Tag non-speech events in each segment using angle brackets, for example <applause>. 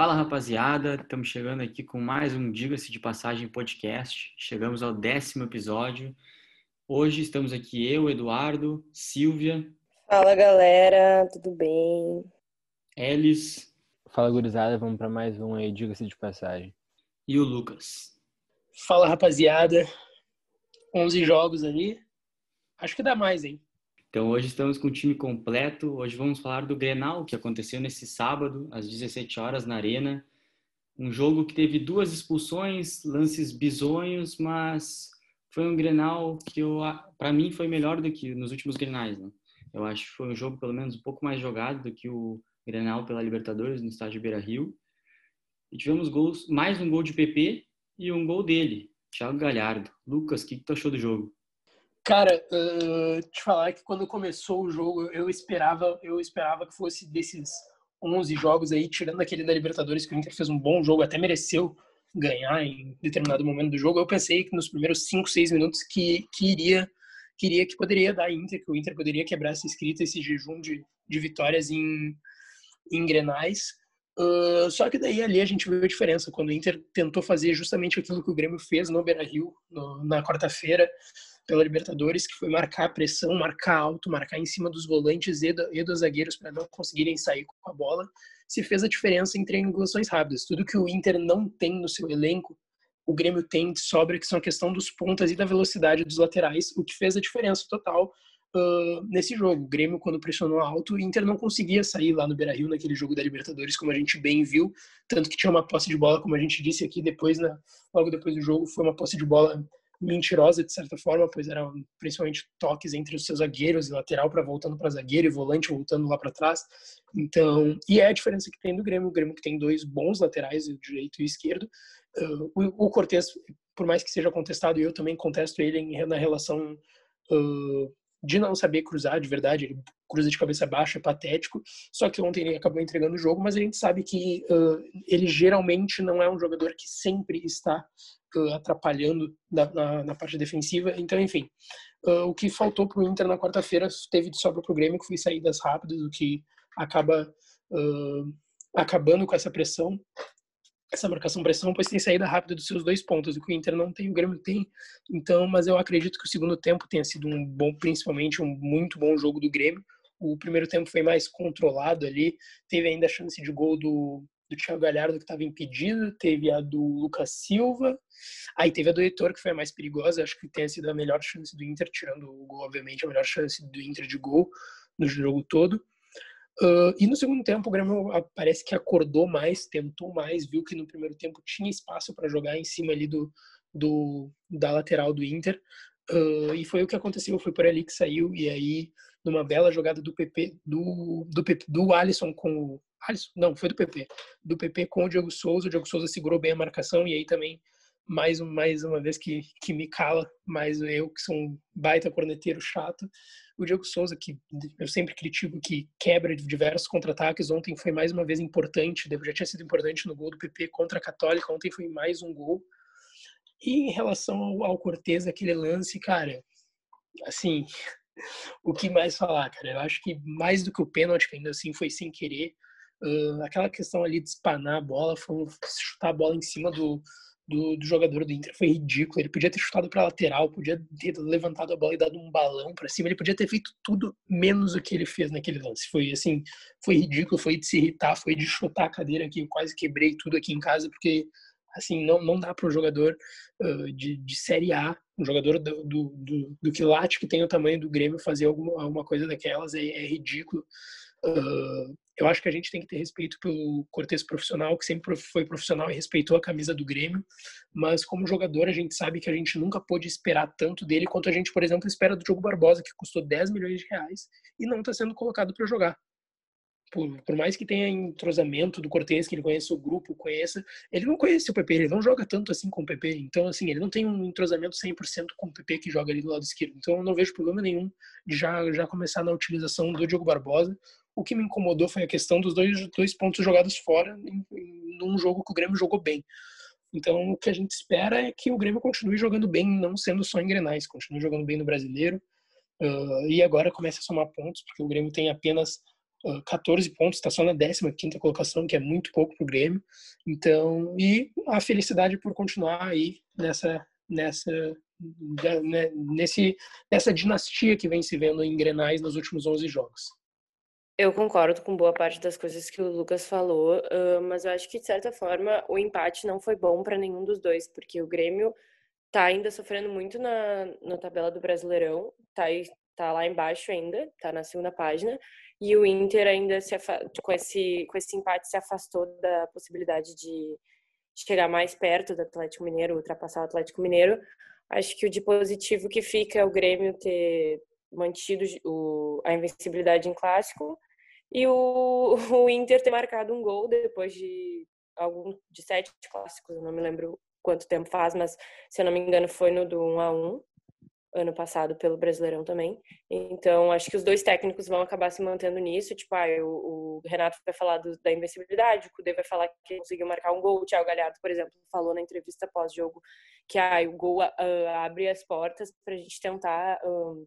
Fala rapaziada, estamos chegando aqui com mais um Diga-se de Passagem podcast. Chegamos ao décimo episódio. Hoje estamos aqui eu, Eduardo, Silvia. Fala galera, tudo bem? Elis. Fala gurizada, vamos para mais um aí, Diga-se de Passagem. E o Lucas. Fala rapaziada, 11 jogos ali. Acho que dá mais, hein? Então hoje estamos com o time completo. Hoje vamos falar do Grenal, que aconteceu nesse sábado, às 17 horas, na Arena. Um jogo que teve duas expulsões, lances bizonhos, mas foi um Grenal que, para mim, foi melhor do que nos últimos Grenais. Né? Eu acho que foi um jogo, pelo menos, um pouco mais jogado do que o Grenal pela Libertadores, no estádio Beira-Rio. E tivemos gols, mais um gol de PP e um gol dele, Thiago Galhardo. Lucas, o que, que tu achou do jogo? Cara, uh, te falar que quando começou o jogo, eu esperava, eu esperava que fosse desses 11 jogos aí, tirando aquele da Libertadores, que o Inter fez um bom jogo, até mereceu ganhar em determinado momento do jogo. Eu pensei que nos primeiros 5, 6 minutos que, que iria queria que poderia dar Inter, que o Inter poderia quebrar essa escrita, esse jejum de, de vitórias em, em Grenais. Uh, só que daí ali a gente viu a diferença, quando o Inter tentou fazer justamente aquilo que o Grêmio fez no Beira-Rio na quarta-feira, pela Libertadores, que foi marcar a pressão, marcar alto, marcar em cima dos volantes e, do, e dos zagueiros para não conseguirem sair com a bola, se fez a diferença em triangulações rápidas. Tudo que o Inter não tem no seu elenco, o Grêmio tem de sobra, que são a questão dos pontas e da velocidade dos laterais, o que fez a diferença total uh, nesse jogo. O Grêmio, quando pressionou alto, o Inter não conseguia sair lá no Beira-Rio, naquele jogo da Libertadores, como a gente bem viu, tanto que tinha uma posse de bola, como a gente disse aqui depois, na, logo depois do jogo, foi uma posse de bola mentirosa de certa forma, pois eram principalmente toques entre os seus zagueiros e lateral para voltando para zagueiro e volante voltando lá para trás. Então, e é a diferença que tem do Grêmio, o Grêmio que tem dois bons laterais, o direito e o esquerdo. Uh, o, o Cortez, por mais que seja contestado, eu também contesto ele em, na relação uh, de não saber cruzar de verdade, ele cruza de cabeça baixa, é patético. Só que ontem ele acabou entregando o jogo, mas a gente sabe que uh, ele geralmente não é um jogador que sempre está uh, atrapalhando na, na, na, parte defensiva. Então, enfim, uh, o que faltou para o Inter na quarta-feira teve de sobra para o Grêmio, que foi saídas rápidas, o que acaba acabando com essa pressão essa marcação-pressão, pois tem saída rápida dos seus dois pontos, o que o Inter não tem, o Grêmio tem. Então, mas eu acredito que o segundo tempo tenha sido um bom, principalmente um muito bom jogo do Grêmio. O primeiro tempo foi mais controlado ali, teve ainda a chance de gol do, do Thiago Galhardo que estava impedido, teve a do Lucas Silva, aí teve a do Heitor que foi a mais perigosa, acho que tenha sido a melhor chance do Inter, tirando o gol, obviamente, a melhor chance do Inter de gol no jogo todo. Uh, e no segundo tempo o Grêmio parece que acordou mais, tentou mais, viu que no primeiro tempo tinha espaço para jogar em cima ali do, do da lateral do Inter. Uh, e foi o que aconteceu, foi por ali que saiu e aí numa bela jogada do PP do do do Alisson com o Alisson, não, foi do PP, do PP com o Diego Souza, o Diego Souza segurou bem a marcação e aí também mais, mais uma vez que, que me cala, mais eu que sou um baita corneteiro chato. O Diego Souza, que eu sempre critico, que quebra diversos contra-ataques, ontem foi mais uma vez importante, já tinha sido importante no gol do PP contra a Católica, ontem foi mais um gol. E em relação ao, ao Cortez, aquele lance, cara, assim, <laughs> o que mais falar, cara? Eu acho que mais do que o pênalti, que ainda assim foi sem querer, uh, aquela questão ali de espanar a bola, foi chutar a bola em cima do, do, do, jogador do Inter foi ridículo. Ele podia ter chutado para lateral, podia ter levantado a bola e dado um balão para cima. Ele podia ter feito tudo menos o que ele fez naquele lance. Foi assim, foi ridículo, foi de se irritar, foi de chutar a cadeira que eu quase quebrei tudo aqui em casa porque assim não não dá para um jogador uh, de, de série A, um jogador do, do, do, do quilate que tem o tamanho do Grêmio fazer alguma, alguma coisa daquelas é, é ridículo. Uh, eu acho que a gente tem que ter respeito pelo Cortez profissional, que sempre foi profissional e respeitou a camisa do Grêmio, mas como jogador a gente sabe que a gente nunca pôde esperar tanto dele quanto a gente, por exemplo, espera do Diogo Barbosa, que custou 10 milhões de reais e não está sendo colocado para jogar. Por, por, mais que tenha entrosamento do Cortez, que ele conheça o grupo, conheça, ele não conhece o PP, ele não joga tanto assim com o PP. Então, assim, ele não tem um entrosamento 100% com o PP que joga ali do lado esquerdo. Então, eu não vejo problema nenhum de já, já começar na utilização do Diogo Barbosa. O que me incomodou foi a questão dos dois, dois pontos jogados fora em, em, num jogo que o Grêmio jogou bem. Então, o que a gente espera é que o Grêmio continue jogando bem, não sendo só em Grenais, continue jogando bem no Brasileiro. Uh, e agora comece a somar pontos, porque o Grêmio tem apenas 14 pontos, está só na 15 colocação, que é muito pouco para o Grêmio. Então, e a felicidade por continuar aí nessa, nessa, né, nesse, nessa dinastia que vem se vendo em Grenais nos últimos 11 jogos. Eu concordo com boa parte das coisas que o Lucas falou, mas eu acho que, de certa forma, o empate não foi bom para nenhum dos dois, porque o Grêmio tá ainda sofrendo muito na, na tabela do Brasileirão, tá, tá lá embaixo ainda, tá na segunda página, e o Inter ainda se com esse com esse empate se afastou da possibilidade de chegar mais perto do Atlético Mineiro, ultrapassar o Atlético Mineiro. Acho que o de positivo que fica é o Grêmio ter mantido o, a invencibilidade em clássico e o, <laughs> o Inter ter marcado um gol depois de algum de sete clássicos, eu não me lembro quanto tempo faz, mas se eu não me engano foi no do 1 a 1 ano passado pelo Brasileirão também. Então, acho que os dois técnicos vão acabar se mantendo nisso. Tipo, ah, o, o Renato vai falar do, da invencibilidade, o Cudê vai falar que conseguiu marcar um gol. O Thiago Galhardo, por exemplo, falou na entrevista pós-jogo que ah, o gol uh, abre as portas para a gente tentar uh,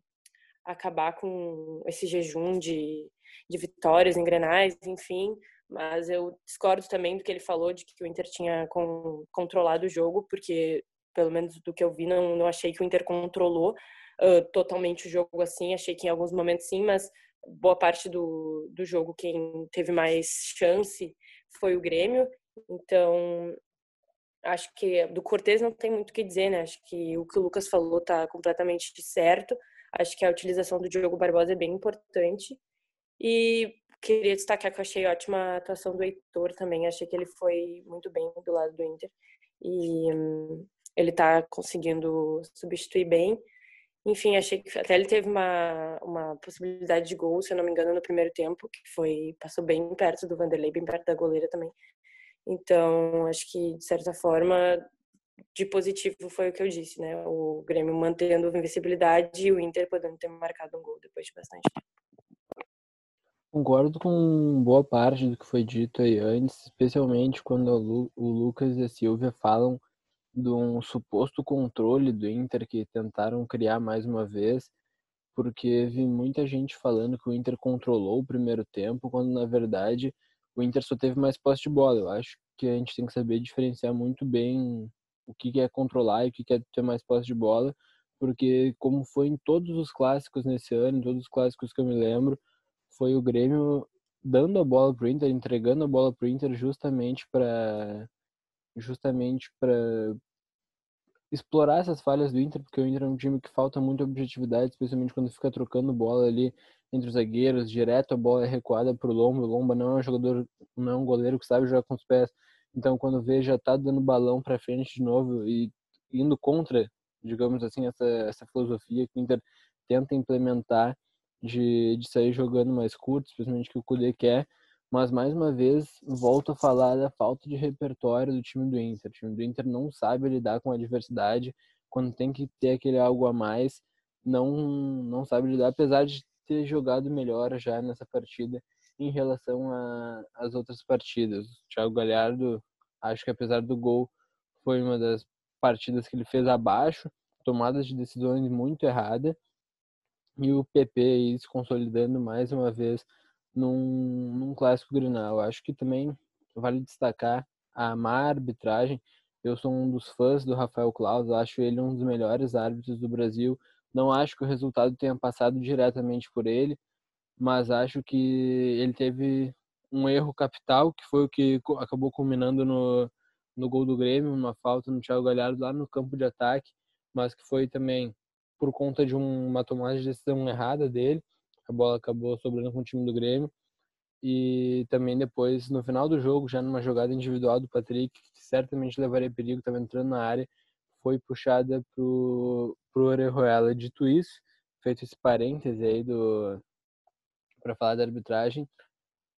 acabar com esse jejum de, de vitórias em Grenais, enfim. Mas eu discordo também do que ele falou de que o Inter tinha com, controlado o jogo, porque pelo menos do que eu vi, não, não achei que o Inter controlou uh, totalmente o jogo assim. Achei que em alguns momentos sim, mas boa parte do, do jogo quem teve mais chance foi o Grêmio. Então, acho que do Cortez não tem muito o que dizer, né? Acho que o que o Lucas falou tá completamente certo. Acho que a utilização do Diogo Barbosa é bem importante. E queria destacar que eu achei ótima a atuação do Heitor também. Achei que ele foi muito bem do lado do Inter. E ele está conseguindo substituir bem. Enfim, achei que até ele teve uma, uma possibilidade de gol, se eu não me engano, no primeiro tempo, que foi passou bem perto do Vanderlei, bem perto da goleira também. Então, acho que de certa forma, de positivo foi o que eu disse, né? O Grêmio mantendo a invencibilidade e o Inter podendo ter marcado um gol depois de bastante tempo. Concordo com boa parte do que foi dito aí antes, especialmente quando o Lucas e a Silvia falam de um suposto controle do Inter que tentaram criar mais uma vez, porque vi muita gente falando que o Inter controlou o primeiro tempo, quando na verdade o Inter só teve mais posse de bola. Eu acho que a gente tem que saber diferenciar muito bem o que é controlar e o que é ter mais posse de bola, porque como foi em todos os clássicos nesse ano, em todos os clássicos que eu me lembro, foi o Grêmio dando a bola pro Inter, entregando a bola pro Inter justamente para justamente para explorar essas falhas do Inter, porque o Inter é um time que falta muita objetividade, especialmente quando fica trocando bola ali entre os zagueiros, direto a bola é recuada para o Lomba, o Lomba não é um jogador, não é um goleiro que sabe jogar com os pés, então quando vê já tá dando balão para frente de novo e indo contra, digamos assim, essa, essa filosofia que o Inter tenta implementar de, de sair jogando mais curto, especialmente que o Kudê quer, mas mais uma vez volto a falar da falta de repertório do time do Inter. O time do Inter não sabe lidar com a adversidade quando tem que ter aquele algo a mais, não não sabe lidar, apesar de ter jogado melhor já nessa partida em relação às outras partidas. O Thiago Galhardo, acho que apesar do gol, foi uma das partidas que ele fez abaixo, tomadas de decisões muito erradas, e o PP aí se consolidando mais uma vez num, num clássico Grenal. Acho que também vale destacar a má arbitragem. Eu sou um dos fãs do Rafael Claus, acho ele um dos melhores árbitros do Brasil. Não acho que o resultado tenha passado diretamente por ele, mas acho que ele teve um erro capital, que foi o que acabou culminando no, no gol do Grêmio, uma falta no Thiago Galhardo lá no campo de ataque, mas que foi também por conta de uma tomada de decisão errada dele a bola acabou sobrando com o time do Grêmio. E também depois, no final do jogo, já numa jogada individual do Patrick, que certamente levaria perigo, estava entrando na área, foi puxada pro, pro Orejuela. Dito isso, feito esse parêntese aí do para falar da arbitragem,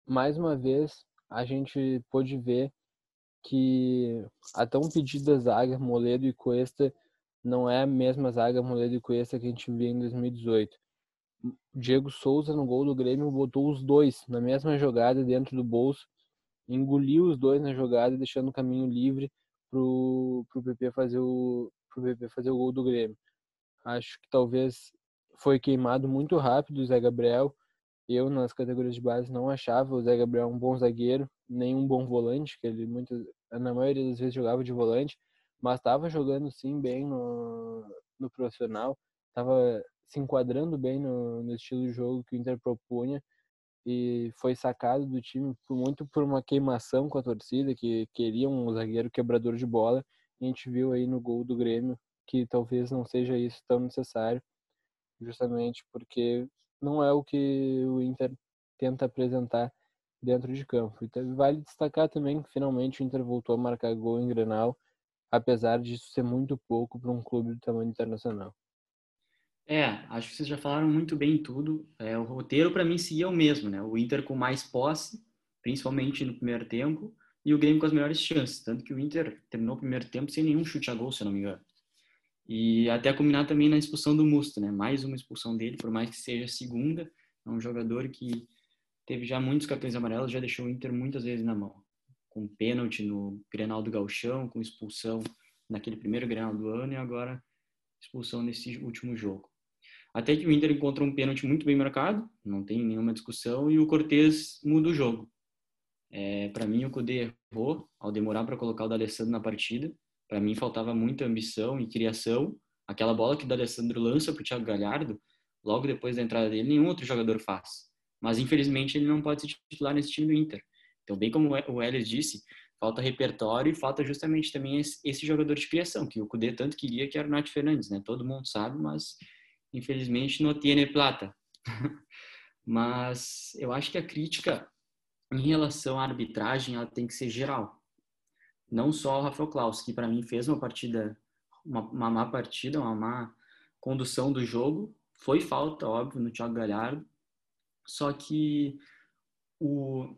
mais uma vez a gente pôde ver que a tão pedida zaga Moledo e Cuesta não é a mesma zaga Moledo e Cuesta que a gente viu em 2018. Diego Souza no gol do Grêmio botou os dois na mesma jogada dentro do bolso, engoliu os dois na jogada, deixando o caminho livre pro, pro PP fazer o pro PP fazer o gol do Grêmio. Acho que talvez foi queimado muito rápido o Zé Gabriel Eu, nas categorias de base, não achava o Zé Gabriel um bom zagueiro, nem um bom volante, que ele muito, na maioria das vezes jogava de volante, mas estava jogando sim bem no, no profissional, estava se enquadrando bem no, no estilo de jogo que o Inter propunha e foi sacado do time por, muito por uma queimação com a torcida, que queria um zagueiro quebrador de bola. E a gente viu aí no gol do Grêmio que talvez não seja isso tão necessário, justamente porque não é o que o Inter tenta apresentar dentro de campo. Então, vale destacar também que finalmente o Inter voltou a marcar gol em Grenal, apesar disso ser muito pouco para um clube do tamanho internacional. É, acho que vocês já falaram muito bem tudo. É, o roteiro para mim seguia o mesmo, né? O Inter com mais posse, principalmente no primeiro tempo, e o Grêmio com as melhores chances. Tanto que o Inter terminou o primeiro tempo sem nenhum chute a gol, se eu não me engano. E até combinar também na expulsão do Musto, né? Mais uma expulsão dele, por mais que seja a segunda. É um jogador que teve já muitos cartões amarelos, já deixou o Inter muitas vezes na mão. Com pênalti no Grenal do Galchão, com expulsão naquele primeiro Grenal do ano e agora expulsão nesse último jogo. Até que o Inter encontra um pênalti muito bem marcado, não tem nenhuma discussão, e o Cortez muda o jogo. É, para mim, o Cudê errou ao demorar para colocar o D'Alessandro na partida. Para mim, faltava muita ambição e criação. Aquela bola que o D'Alessandro lança para o Thiago Galhardo, logo depois da entrada dele, nenhum outro jogador faz. Mas, infelizmente, ele não pode se titular nesse time do Inter. Então, bem como o Ellis disse, falta repertório e falta justamente também esse, jogador de criação, que o Cudê tanto queria, que era o Nath Fernandes, né? Todo mundo sabe, mas infelizmente não tiene plata. <laughs> Mas eu acho que a crítica em relação à arbitragem ela tem que ser geral. Não só o Rafael Klaus, que para mim fez uma partida, uma, uma má partida, uma má condução do jogo. Foi falta, óbvio, no Thiago Galhardo. Só que o,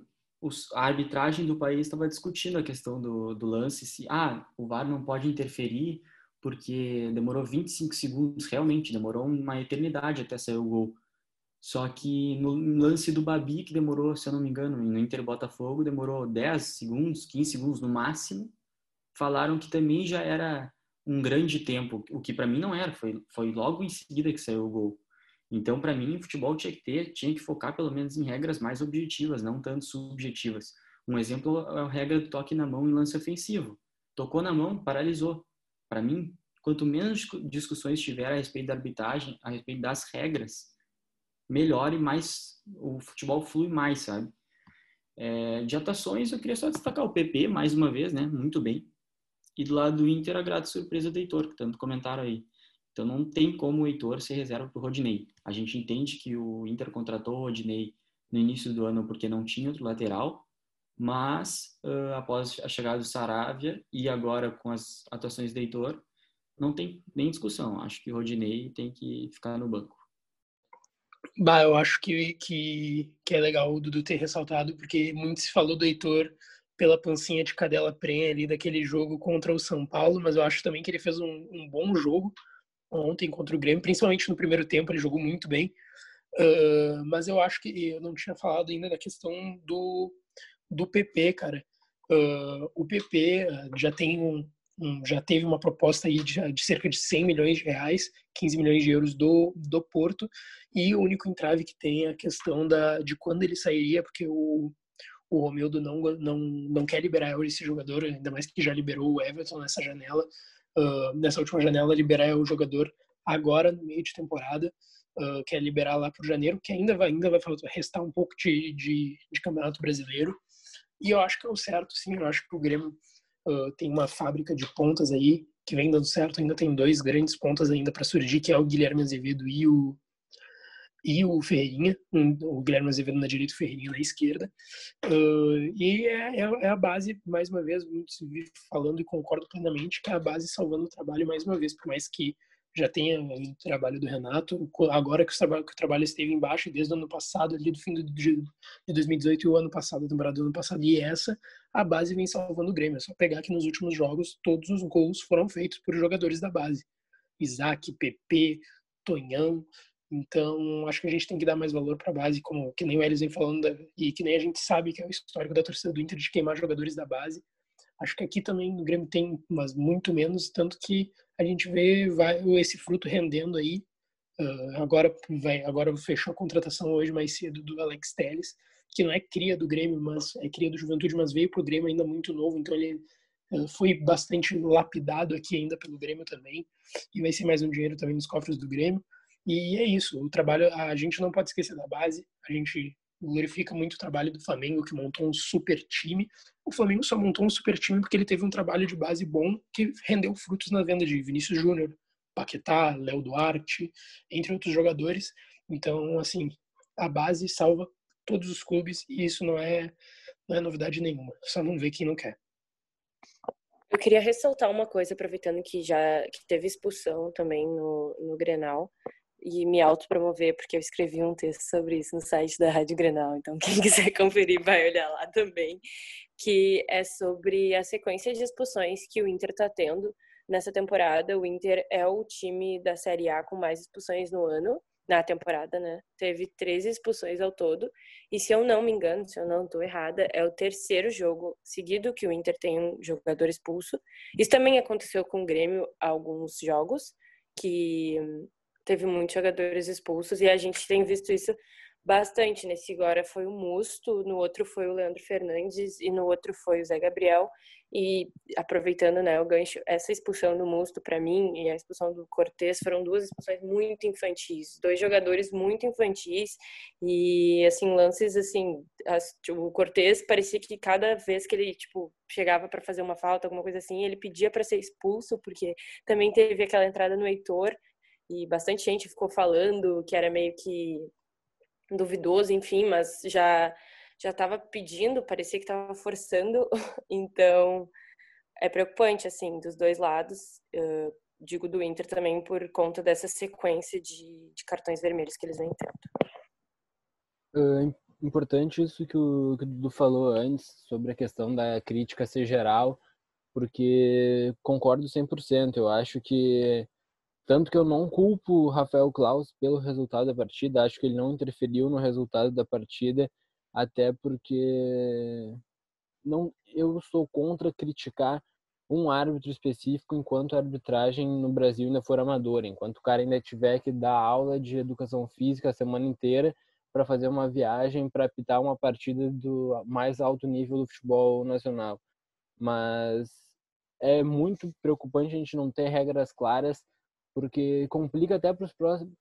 a arbitragem do país estava discutindo a questão do, do lance, se ah, o VAR não pode interferir porque demorou 25 segundos, realmente, demorou uma eternidade até sair o gol. Só que no lance do Babi, que demorou, se eu não me engano, no Inter Botafogo, demorou 10 segundos, 15 segundos no máximo, falaram que também já era um grande tempo, o que para mim não era, foi, foi logo em seguida que saiu o gol. Então, para mim, o futebol tinha que ter, tinha que focar pelo menos em regras mais objetivas, não tanto subjetivas. Um exemplo é a regra do toque na mão em lance ofensivo. Tocou na mão, paralisou para mim, quanto menos discussões tiver a respeito da arbitragem, a respeito das regras, melhor e mais o futebol flui mais, sabe? É, de atuações, eu queria só destacar o PP, mais uma vez, né? Muito bem. E do lado do Inter, a grata surpresa do Heitor, que tanto comentaram aí. Então não tem como o Heitor ser reserva para o Rodinei. A gente entende que o Inter contratou o Rodinei no início do ano porque não tinha outro lateral, mas uh, após a chegada do Saravia e agora com as atuações do Heitor, não tem nem discussão. Acho que o Rodinei tem que ficar no banco. Bah, eu acho que, que, que é legal o Dudu ter ressaltado, porque muito se falou do Heitor pela pancinha de cadela prenha ali daquele jogo contra o São Paulo, mas eu acho também que ele fez um, um bom jogo ontem contra o Grêmio, principalmente no primeiro tempo, ele jogou muito bem. Uh, mas eu acho que eu não tinha falado ainda da questão do, do PP, cara. Uh, o PP ah, já tem um, um, já teve uma proposta aí de, de, cerca de 100 milhões de reais, 15 milhões de euros do, do Porto, e o único entrave que tem é a questão da, de quando ele sairia, porque o, o Romildo não, não, não quer liberar esse jogador, ainda mais que já liberou o Everton nessa janela, uh, nessa última janela, liberar o jogador agora, no meio de temporada, uh, quer liberar lá para janeiro, que ainda vai, ainda vai restar um pouco de, de, de campeonato brasileiro, e eu acho que é o certo, sim. Eu acho que o Grêmio uh, tem uma fábrica de pontas aí que vem dando certo. Ainda tem dois grandes pontas ainda para surgir, que é o Guilherme Azevedo e o e o Ferreirinha, um, o Guilherme Azevedo na direita, o Ferreirinha na esquerda. Uh, e é, é, é, a base, mais uma vez, muito falando e concordo plenamente, que é a base salvando o trabalho mais uma vez, por mais que já tem o trabalho do Renato, agora que o trabalho, que o trabalho esteve embaixo desde o ano passado, ali do fim de 2018 e o ano passado, a temporada do ano passado, e essa, a base vem salvando o Grêmio. É só pegar que nos últimos jogos todos os gols foram feitos por jogadores da base. Isaac, PP, Tonhão. Então, acho que a gente tem que dar mais valor para a base, como que nem o Elis vem falando, e que nem a gente sabe que é o histórico da torcida do Inter de queimar jogadores da base. Acho que aqui também o Grêmio tem, mas muito menos, tanto que a gente vê vai, esse fruto rendendo aí Uh, agora vai, agora fechou a contratação hoje mais cedo do Alex Telles, que não é cria do Grêmio, mas é cria do Juventude, mas veio pro Grêmio ainda muito novo, então ele uh, foi bastante lapidado aqui ainda pelo Grêmio também, e vai ser mais um dinheiro também nos cofres do Grêmio. E é isso, o trabalho, a gente não pode esquecer da base, a gente glorifica muito o trabalho do Flamengo, que montou um super time. O Flamengo só montou um super time porque ele teve um trabalho de base bom que rendeu frutos na venda de Vinícius Júnior, Paquetá, Léo Duarte, entre outros jogadores. Então, assim, a base salva todos os clubes e isso não é, não é novidade nenhuma. Só não vê quem não quer. Eu queria ressaltar uma coisa, aproveitando que já que teve expulsão também no, no Grenal, e me autopromover, porque eu escrevi um texto sobre isso no site da Rádio Grenal, então <laughs> quem quiser conferir vai olhar lá também, que é sobre a sequência de expulsões que o Inter está tendo nessa temporada. O Inter é o time da Série A com mais expulsões no ano, na temporada, né? Teve 13 expulsões ao todo. E se eu não me engano, se eu não estou errada, é o terceiro jogo seguido que o Inter tem um jogador expulso. Isso também aconteceu com o Grêmio alguns jogos, que teve muitos jogadores expulsos e a gente tem visto isso bastante. Nesse agora foi o Musto, no outro foi o Leandro Fernandes e no outro foi o Zé Gabriel. E aproveitando né, o gancho, essa expulsão do Musto para mim e a expulsão do Cortez foram duas expulsões muito infantis, dois jogadores muito infantis e assim lances assim, as, tipo, o Cortez parecia que cada vez que ele tipo chegava para fazer uma falta, alguma coisa assim, ele pedia para ser expulso porque também teve aquela entrada no Heitor e bastante gente ficou falando que era meio que duvidoso, enfim, mas já já estava pedindo, parecia que estava forçando, <laughs> então é preocupante assim dos dois lados. Uh, digo do Inter também por conta dessa sequência de, de cartões vermelhos que eles vêm tendo. É importante isso que o, que o Dudu falou antes sobre a questão da crítica ser geral, porque concordo 100%. Eu acho que tanto que eu não culpo o Rafael Klaus pelo resultado da partida, acho que ele não interferiu no resultado da partida, até porque não eu sou contra criticar um árbitro específico enquanto a arbitragem no Brasil ainda for amadora, enquanto o cara ainda tiver que dar aula de educação física a semana inteira para fazer uma viagem para apitar uma partida do mais alto nível do futebol nacional. Mas é muito preocupante a gente não ter regras claras porque complica até para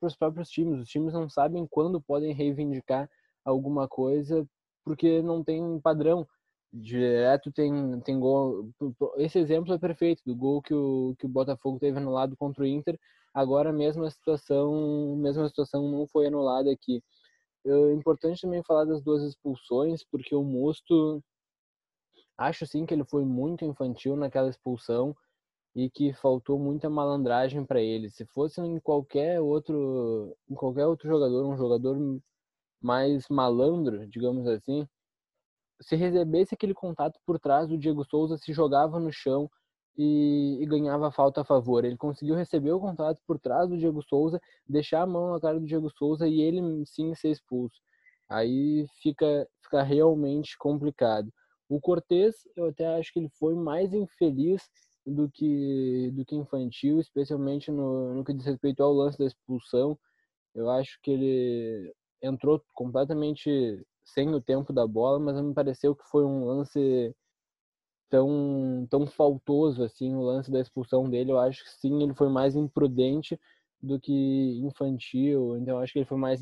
os próprios times. Os times não sabem quando podem reivindicar alguma coisa, porque não tem padrão. Direto tem, tem gol. Esse exemplo é perfeito, do gol que o, que o Botafogo teve anulado contra o Inter. Agora a mesma situação, mesma situação não foi anulada aqui. É importante também falar das duas expulsões, porque o Musto acho sim que ele foi muito infantil naquela expulsão e que faltou muita malandragem para ele. Se fosse em qualquer outro, em qualquer outro jogador, um jogador mais malandro, digamos assim, se recebesse aquele contato por trás, o Diego Souza se jogava no chão e, e, ganhava falta a favor. Ele conseguiu receber o contato por trás do Diego Souza, deixar a mão na cara do Diego Souza e ele sim ser expulso. Aí fica, fica realmente complicado. O Cortez, eu até acho que ele foi mais infeliz do que, do que infantil, especialmente no, no que diz respeito ao lance da expulsão. Eu acho que ele entrou completamente sem o tempo da bola, mas me pareceu que foi um lance tão, tão faltoso assim, o lance da expulsão dele. Eu acho que sim, ele foi mais imprudente do que infantil, então acho que ele foi mais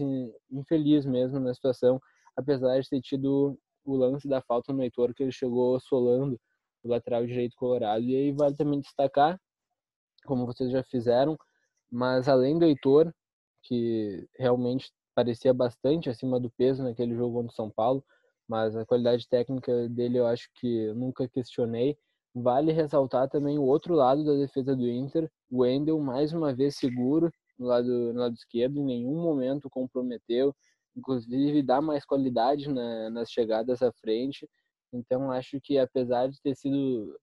infeliz mesmo na situação, apesar de ter tido o lance da falta no Heitor, que ele chegou solando o lateral direito colorado. E aí vale também destacar, como vocês já fizeram, mas além do Heitor, que realmente parecia bastante acima do peso naquele jogo contra o São Paulo, mas a qualidade técnica dele eu acho que nunca questionei. Vale ressaltar também o outro lado da defesa do Inter, o Wendel mais uma vez seguro no lado, no lado esquerdo, em nenhum momento comprometeu, inclusive dá mais qualidade na, nas chegadas à frente. Então acho que apesar de ter sido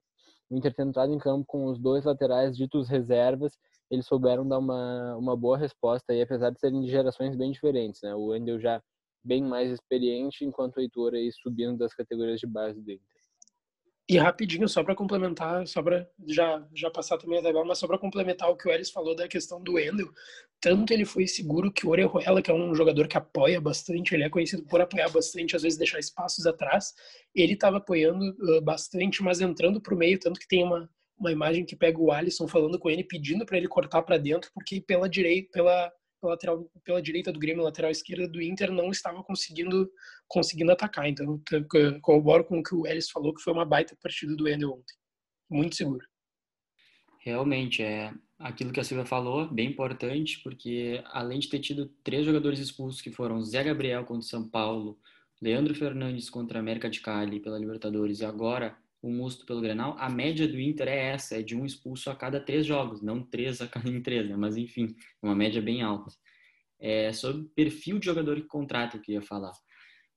o Inter em campo com os dois laterais ditos reservas, eles souberam dar uma, uma boa resposta aí, apesar de serem de gerações bem diferentes, né? O Wendel já bem mais experiente, enquanto o Heitor aí subindo das categorias de base Inter. E rapidinho, só para complementar, só para já, já passar também a tabela, mas só para complementar o que o Elis falou da questão do Wendel, tanto ele foi seguro que o Orejuela, que é um jogador que apoia bastante, ele é conhecido por apoiar bastante, às vezes deixar espaços atrás, ele estava apoiando uh, bastante, mas entrando para o meio, tanto que tem uma, uma imagem que pega o Alisson falando com ele, pedindo para ele cortar para dentro, porque pela direita, pela pela lateral, pela direita do Grêmio, lateral esquerda do Inter, não estava conseguindo, conseguindo atacar. Então, corroboro com o que o Ellis falou, que foi uma baita partida do Wendel ontem. Muito seguro. Realmente, é aquilo que a Silvia falou, bem importante, porque além de ter tido três jogadores expulsos, que foram Zé Gabriel contra São Paulo, Leandro Fernandes contra a América de Cali pela Libertadores e agora o Musto pelo Grenal, a média do Inter é essa, é de um expulso a cada três jogos, não três a cada <laughs> três, né? mas enfim, uma média bem alta. É, sobre perfil de jogador que contrata, eu queria falar,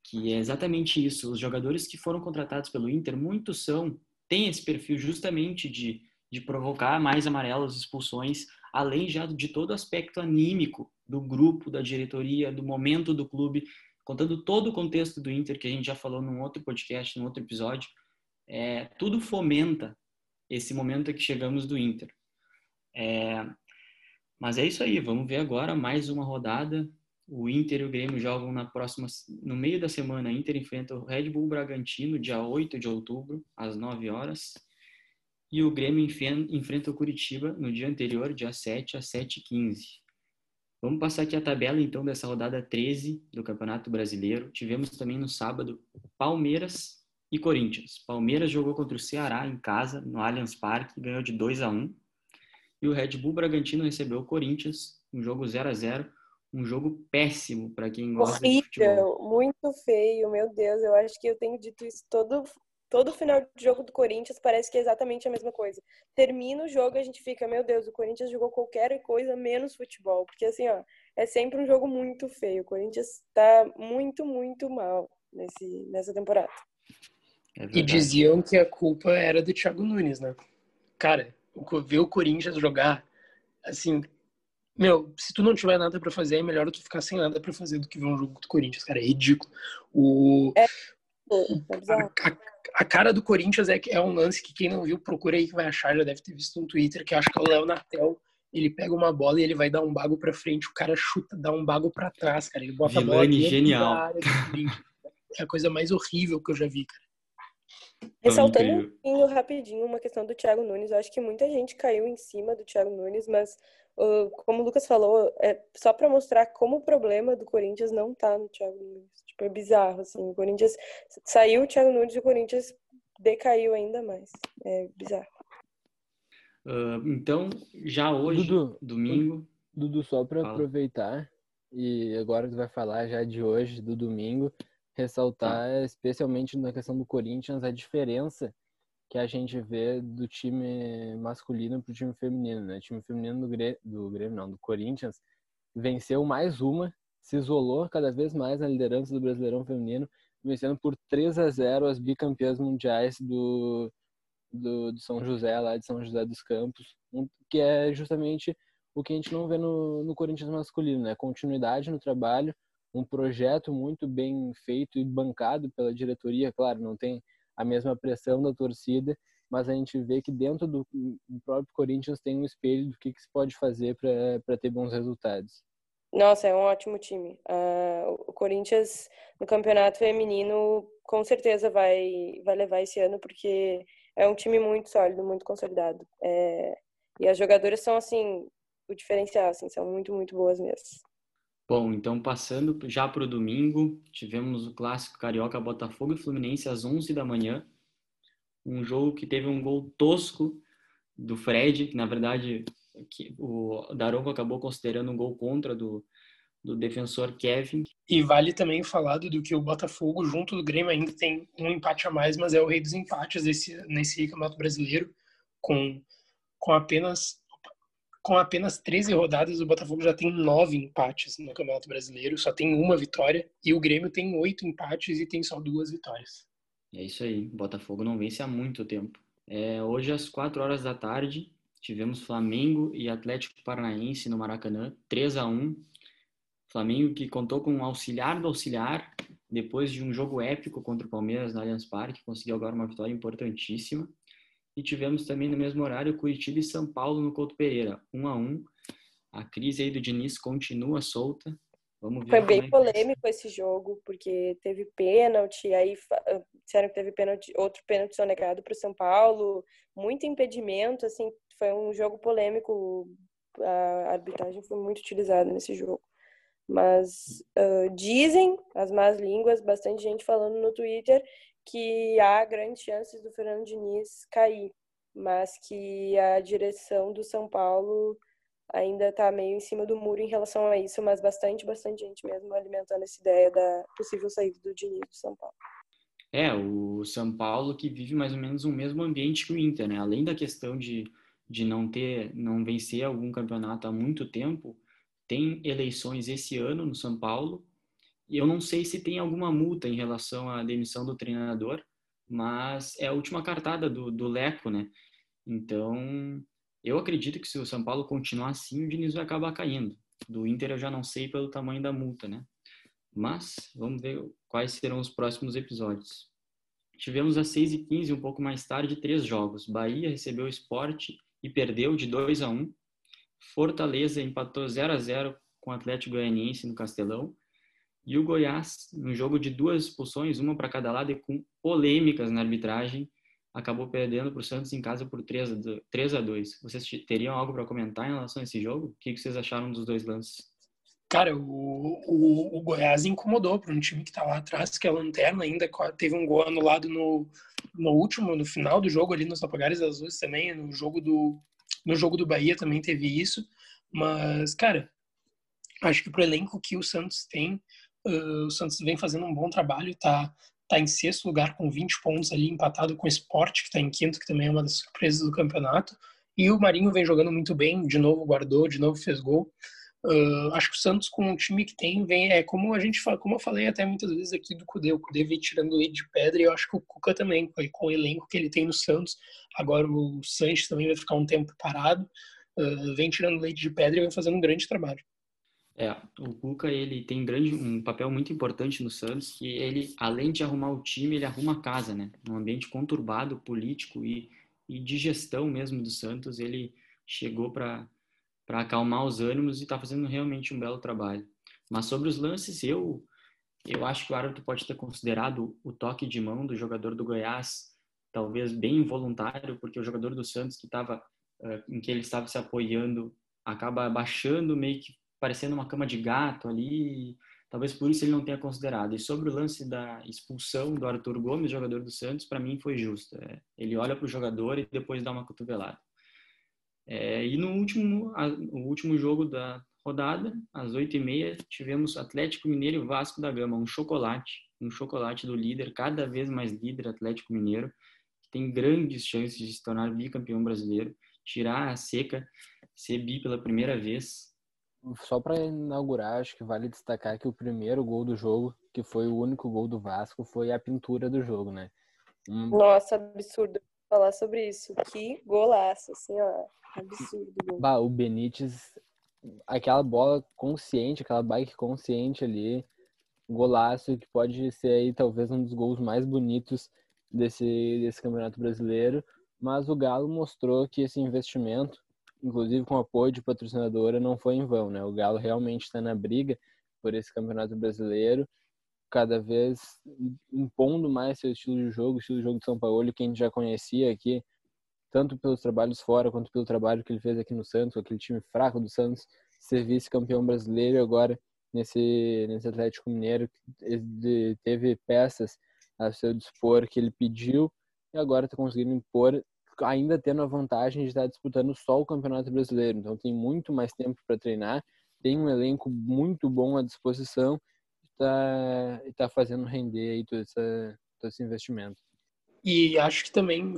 que é exatamente isso, os jogadores que foram contratados pelo Inter, muitos são, têm esse perfil justamente de, de provocar mais amarelos, expulsões, além já de todo o aspecto anímico do grupo, da diretoria, do momento do clube, contando todo o contexto do Inter, que a gente já falou num outro podcast, num outro episódio, é, tudo fomenta esse momento que chegamos do Inter. É, mas é isso aí, vamos ver agora mais uma rodada. O Inter e o Grêmio jogam na próxima, no meio da semana. Inter enfrenta o Red Bull Bragantino, dia 8 de outubro, às 9 horas. E o Grêmio enfrenta o Curitiba no dia anterior, dia 7, às 7h15. Vamos passar aqui a tabela, então, dessa rodada 13 do Campeonato Brasileiro. Tivemos também no sábado Palmeiras e Corinthians. Palmeiras jogou contra o Ceará em casa, no Allianz Parque, ganhou de 2 a 1 E o Red Bull Bragantino recebeu o Corinthians, um jogo 0 a 0 um jogo péssimo para quem gosta Horrível, de futebol. muito feio, meu Deus, eu acho que eu tenho dito isso todo todo final de jogo do Corinthians parece que é exatamente a mesma coisa. Termina o jogo e a gente fica, meu Deus, o Corinthians jogou qualquer coisa menos futebol, porque assim, ó, é sempre um jogo muito feio. O Corinthians tá muito, muito mal nesse nessa temporada. É e diziam que a culpa era do Thiago Nunes, né? Cara, ver o Corinthians jogar, assim, meu, se tu não tiver nada para fazer, é melhor tu ficar sem nada para fazer do que ver um jogo do Corinthians, cara. É ridículo. O, é. é a, a, a, cara do Corinthians é, é um lance que quem não viu, procura aí que vai achar, já deve ter visto no Twitter, que acho que é o Léo Natel. Ele pega uma bola e ele vai dar um bago pra frente, o cara chuta, dá um bago para trás, cara. Ele bota Vilani, a bola genial. área É a coisa mais horrível que eu já vi, cara. Ressaltando um pouquinho rapidinho uma questão do Thiago Nunes, eu acho que muita gente caiu em cima do Thiago Nunes, mas como o Lucas falou, é só para mostrar como o problema do Corinthians não tá no Thiago Nunes. Tipo, é bizarro, assim. O Corinthians saiu o Thiago Nunes e o Corinthians decaiu ainda mais. É bizarro. Uh, então, já hoje, Dudu, domingo. Dudu, só para aproveitar, e agora tu vai falar já de hoje, do domingo ressaltar, tá. especialmente na questão do Corinthians, a diferença que a gente vê do time masculino para o time feminino. Né? O time feminino do Grêmio, do Grêmio, não, do Corinthians, venceu mais uma, se isolou cada vez mais na liderança do Brasileirão Feminino, vencendo por 3 a 0 as bicampeãs mundiais do, do, do São José, lá de São José dos Campos, que é justamente o que a gente não vê no, no Corinthians masculino, né? Continuidade no trabalho, um projeto muito bem feito e bancado pela diretoria, claro, não tem a mesma pressão da torcida, mas a gente vê que dentro do, do próprio Corinthians tem um espelho do que, que se pode fazer para ter bons resultados. Nossa, é um ótimo time. Uh, o Corinthians no campeonato feminino com certeza vai, vai levar esse ano, porque é um time muito sólido, muito consolidado. É, e as jogadoras são, assim, o diferencial, assim, são muito, muito boas mesmo. Bom, então passando já para o domingo, tivemos o clássico carioca Botafogo e Fluminense às 11 da manhã. Um jogo que teve um gol tosco do Fred, que na verdade que o Daronco acabou considerando um gol contra do, do defensor Kevin. E vale também falar do que o Botafogo, junto do Grêmio, ainda tem um empate a mais, mas é o rei dos empates nesse, nesse Campeonato Brasileiro, com, com apenas com apenas 13 rodadas, o Botafogo já tem nove empates no Campeonato Brasileiro, só tem uma vitória, e o Grêmio tem oito empates e tem só duas vitórias. É isso aí, o Botafogo não vence há muito tempo. É, hoje, às 4 horas da tarde, tivemos Flamengo e Atlético Paranaense no Maracanã, 3 a 1 Flamengo que contou com um auxiliar do auxiliar, depois de um jogo épico contra o Palmeiras no Allianz Parque, conseguiu agora uma vitória importantíssima. E tivemos também no mesmo horário Curitiba e São Paulo no Couto Pereira, 1 a 1. A crise aí do Diniz continua solta. Vamos ver Foi bem é polêmico esse jogo, porque teve pênalti, aí ah, disseram que teve pênalti, outro pênalti sonegado para o São Paulo, muito impedimento, assim, foi um jogo polêmico, a arbitragem foi muito utilizada nesse jogo. Mas uh, dizem as más línguas, bastante gente falando no Twitter, que há grandes chances do Fernando Diniz cair, mas que a direção do São Paulo ainda está meio em cima do muro em relação a isso, mas bastante, bastante gente mesmo alimentando essa ideia da possível saída do Diniz do São Paulo. É, o São Paulo que vive mais ou menos o mesmo ambiente que o Inter, né? Além da questão de, de não ter, não vencer algum campeonato há muito tempo, tem eleições esse ano no São Paulo e eu não sei se tem alguma multa em relação à demissão do treinador, mas é a última cartada do, do Leco, né? Então, eu acredito que se o São Paulo continuar assim, o Diniz vai acabar caindo. Do Inter eu já não sei pelo tamanho da multa, né? Mas vamos ver quais serão os próximos episódios. Tivemos às 6h15, um pouco mais tarde, três jogos. Bahia recebeu o esporte e perdeu de 2 a 1 Fortaleza empatou 0 a 0 com o Atlético Goianiense no Castelão. E o Goiás, no jogo de duas expulsões, uma para cada lado e com polêmicas na arbitragem, acabou perdendo para o Santos em casa por 3 a 2. Vocês teriam algo para comentar em relação a esse jogo? O que vocês acharam dos dois lances? Cara, o, o, o Goiás incomodou para um time que está lá atrás, que é a lanterna ainda, teve um gol anulado no, no último, no final do jogo ali nos Apagares Azuis também, no jogo do no jogo do Bahia também teve isso, mas cara, acho que pro elenco que o Santos tem, uh, o Santos vem fazendo um bom trabalho, tá tá em sexto lugar com 20 pontos ali, empatado com o Sport, que está em quinto, que também é uma das surpresas do campeonato. E o Marinho vem jogando muito bem, de novo guardou, de novo fez gol. Uh, acho que o Santos, com o time que tem, vem. É como a gente como eu falei até muitas vezes aqui do Cudê, o Cudê vem tirando leite de pedra e eu acho que o Cuca também, com o elenco que ele tem no Santos. Agora o Sanches também vai ficar um tempo parado, uh, vem tirando leite de pedra e vem fazendo um grande trabalho. É, o Cuca ele tem grande, um papel muito importante no Santos, que ele, além de arrumar o time, ele arruma a casa, né? Um ambiente conturbado, político e, e de gestão mesmo do Santos, ele chegou para acalmar os ânimos e está fazendo realmente um belo trabalho. Mas sobre os lances, eu eu acho que o árbitro pode ter considerado o toque de mão do jogador do Goiás talvez bem involuntário, porque o jogador do Santos que estava em que ele estava se apoiando acaba baixando meio que parecendo uma cama de gato ali, talvez por isso ele não tenha considerado. E sobre o lance da expulsão do Arthur Gomes, jogador do Santos, para mim foi justo. É, ele olha para o jogador e depois dá uma cotovelada. É, e no último, a, o último jogo da rodada, às oito e meia, tivemos Atlético Mineiro e Vasco da Gama, um chocolate, um chocolate do líder, cada vez mais líder Atlético Mineiro, que tem grandes chances de se tornar bicampeão brasileiro, tirar a seca, ser bi pela primeira vez, só para inaugurar, acho que vale destacar que o primeiro gol do jogo, que foi o único gol do Vasco, foi a pintura do jogo, né? Um... Nossa, absurdo falar sobre isso. Que golaço, assim, ó. Absurdo. Bah, o Benítez, aquela bola consciente, aquela bike consciente ali, golaço que pode ser aí talvez um dos gols mais bonitos desse, desse campeonato brasileiro. Mas o Galo mostrou que esse investimento inclusive com apoio de patrocinadora, não foi em vão, né? O Galo realmente está na briga por esse campeonato brasileiro, cada vez impondo mais seu estilo de jogo, estilo de jogo de São Paulo, que a gente já conhecia aqui, tanto pelos trabalhos fora quanto pelo trabalho que ele fez aqui no Santos, aquele time fraco do Santos, ser vice-campeão brasileiro agora nesse, nesse Atlético Mineiro que teve peças a seu dispor que ele pediu e agora está conseguindo impor ainda tendo a vantagem de estar disputando só o Campeonato Brasileiro. Então tem muito mais tempo para treinar, tem um elenco muito bom à disposição está tá fazendo render aí todo, essa, todo esse investimento. E acho que também,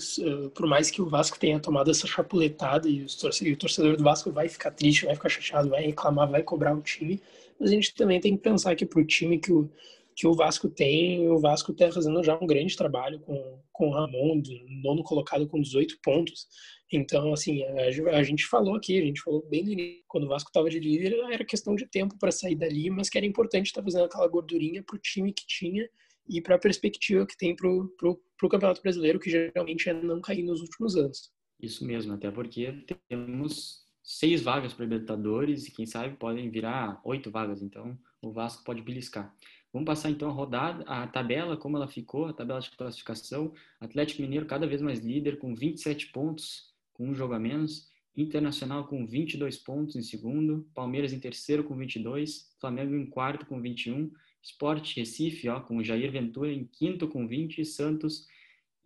por mais que o Vasco tenha tomado essa chapuletada e, o torcedor do Vasco vai ficar triste, vai ficar chateado, vai reclamar, vai cobrar o time, mas a gente também tem que pensar que para o time que o, que o Vasco tem. O Vasco está fazendo já um grande trabalho com, com o Ramon, nono colocado com 18 pontos. Então, assim, a, a, gente falou aqui, a gente falou bem no início, quando o Vasco estava de líder, era questão de tempo para sair dali, mas que era importante estar tá fazendo aquela gordurinha para o time que tinha e para a perspectiva que tem para o Campeonato Brasileiro, que geralmente é não cair nos últimos anos. Isso mesmo, até porque temos seis vagas para Libertadores e quem sabe podem virar oito vagas, então o Vasco pode beliscar. Vamos passar então a rodada, a tabela, como ela ficou, a tabela de classificação. Atlético Mineiro cada vez mais líder, com 27 pontos, com um jogo a menos. Internacional com 22 pontos em segundo. Palmeiras em terceiro com 22. Flamengo em quarto com 21. Sport Recife, ó, com Jair Ventura em quinto com 20. E Santos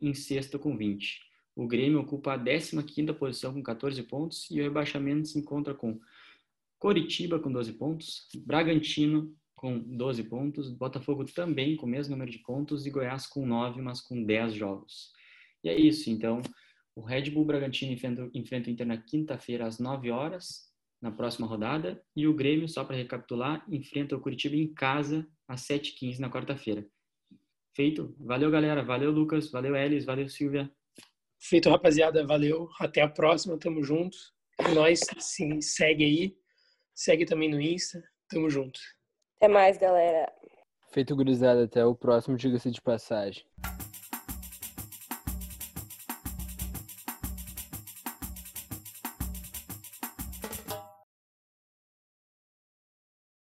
em sexto com 20. O Grêmio ocupa a 15ª posição com 14 pontos. E o rebaixamento se encontra com Coritiba com 12 pontos. Bragantino com 12 pontos, Botafogo também com o mesmo número de pontos e Goiás com 9, mas com 10 jogos. E é isso, então, o Red Bull Bragantino enfrenta, o Inter na quinta-feira às 9 horas, na próxima rodada, e o Grêmio, só para recapitular, enfrenta o Curitiba em casa às 7h15 na quarta-feira. Feito. Valeu, galera. Valeu, Lucas. Valeu, Elis. Valeu, Silvia. Feito, rapaziada. Valeu. Até a próxima. Tamo junto. Nós, sim, segue aí. Segue também no Insta. Tamo junto. Até mais, galera. Feito gurizada, até o próximo, diga-se de passagem.